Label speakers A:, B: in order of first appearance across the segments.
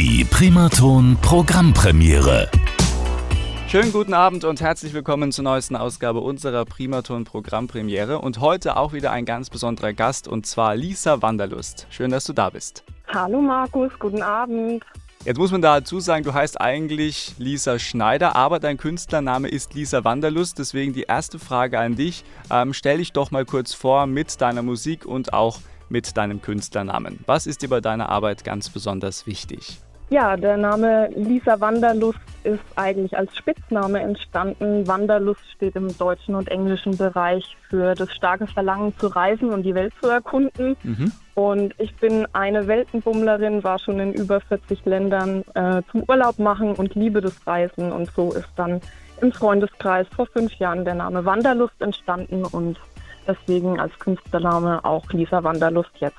A: Die Primaton Programmpremiere.
B: Schönen guten Abend und herzlich willkommen zur neuesten Ausgabe unserer Primaton Programmpremiere und heute auch wieder ein ganz besonderer Gast und zwar Lisa Wanderlust. Schön, dass du da bist.
C: Hallo Markus, guten Abend.
B: Jetzt muss man dazu sagen, du heißt eigentlich Lisa Schneider, aber dein Künstlername ist Lisa Wanderlust. Deswegen die erste Frage an dich. Ähm, stell dich doch mal kurz vor mit deiner Musik und auch mit deinem Künstlernamen. Was ist dir bei deiner Arbeit ganz besonders wichtig?
C: Ja, der Name Lisa Wanderlust ist eigentlich als Spitzname entstanden. Wanderlust steht im deutschen und englischen Bereich für das starke Verlangen zu reisen und die Welt zu erkunden. Mhm. Und ich bin eine Weltenbummlerin, war schon in über 40 Ländern äh, zum Urlaub machen und liebe das Reisen. Und so ist dann im Freundeskreis vor fünf Jahren der Name Wanderlust entstanden und deswegen als Künstlername auch Lisa Wanderlust jetzt.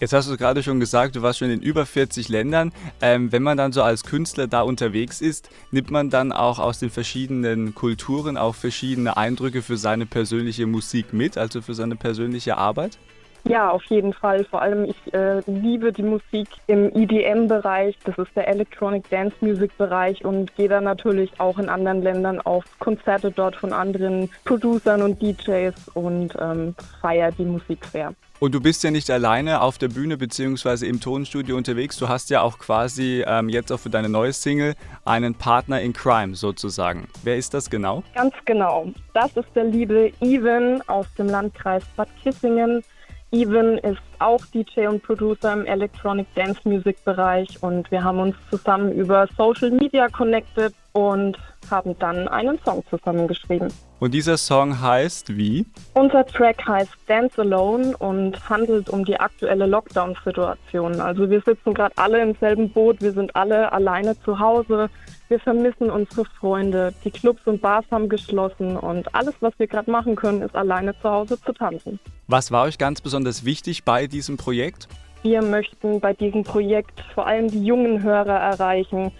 B: Jetzt hast du gerade schon gesagt, du warst schon in über 40 Ländern. Ähm, wenn man dann so als Künstler da unterwegs ist, nimmt man dann auch aus den verschiedenen Kulturen auch verschiedene Eindrücke für seine persönliche Musik mit, also für seine persönliche Arbeit?
C: Ja, auf jeden Fall. Vor allem, ich äh, liebe die Musik im EDM-Bereich. Das ist der Electronic Dance Music-Bereich und gehe dann natürlich auch in anderen Ländern auf Konzerte dort von anderen Producern und DJs und ähm, feiere die Musik sehr.
B: Und du bist ja nicht alleine auf der Bühne bzw. im Tonstudio unterwegs. Du hast ja auch quasi ähm, jetzt auch für deine neue Single einen Partner in Crime sozusagen. Wer ist das genau?
C: Ganz genau. Das ist der liebe Even aus dem Landkreis Bad Kissingen. Even ist auch DJ und Producer im Electronic Dance Music Bereich und wir haben uns zusammen über Social Media connected und haben dann einen Song zusammengeschrieben.
B: Und dieser Song heißt wie?
C: Unser Track heißt Dance Alone und handelt um die aktuelle Lockdown-Situation. Also wir sitzen gerade alle im selben Boot, wir sind alle alleine zu Hause, wir vermissen unsere Freunde, die Clubs und Bars haben geschlossen und alles, was wir gerade machen können, ist alleine zu Hause zu tanzen.
B: Was war euch ganz besonders wichtig bei diesem Projekt?
C: Wir möchten bei diesem Projekt vor allem die jungen Hörer erreichen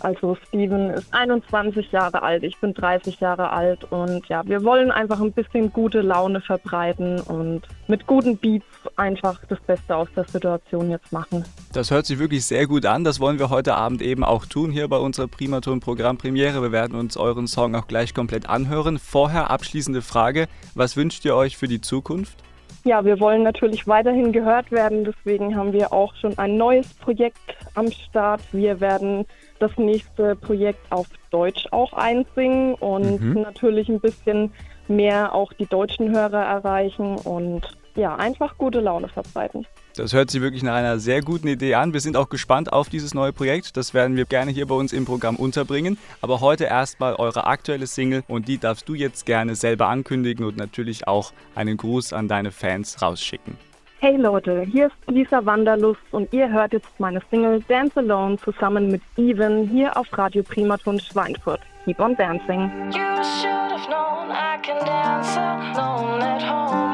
C: also Steven ist 21 Jahre alt, ich bin 30 Jahre alt und ja, wir wollen einfach ein bisschen gute Laune verbreiten und mit guten Beats einfach das Beste aus der Situation jetzt machen.
B: Das hört sich wirklich sehr gut an. Das wollen wir heute Abend eben auch tun hier bei unserer Primaton Programmpremiere. Wir werden uns euren Song auch gleich komplett anhören. Vorher abschließende Frage, was wünscht ihr euch für die Zukunft?
C: Ja, wir wollen natürlich weiterhin gehört werden. Deswegen haben wir auch schon ein neues Projekt am Start. Wir werden das nächste Projekt auf Deutsch auch einsingen und mhm. natürlich ein bisschen mehr auch die deutschen Hörer erreichen und ja, einfach gute Laune verbreiten.
B: Das hört sich wirklich nach einer sehr guten Idee an. Wir sind auch gespannt auf dieses neue Projekt. Das werden wir gerne hier bei uns im Programm unterbringen. Aber heute erstmal eure aktuelle Single und die darfst du jetzt gerne selber ankündigen und natürlich auch einen Gruß an deine Fans rausschicken.
C: Hey Leute, hier ist Lisa Wanderlust und ihr hört jetzt meine Single Dance Alone zusammen mit Even hier auf Radio Primaton Schweinfurt. Keep on dancing. You should have known I can dance alone at home.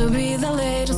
C: to be the lady.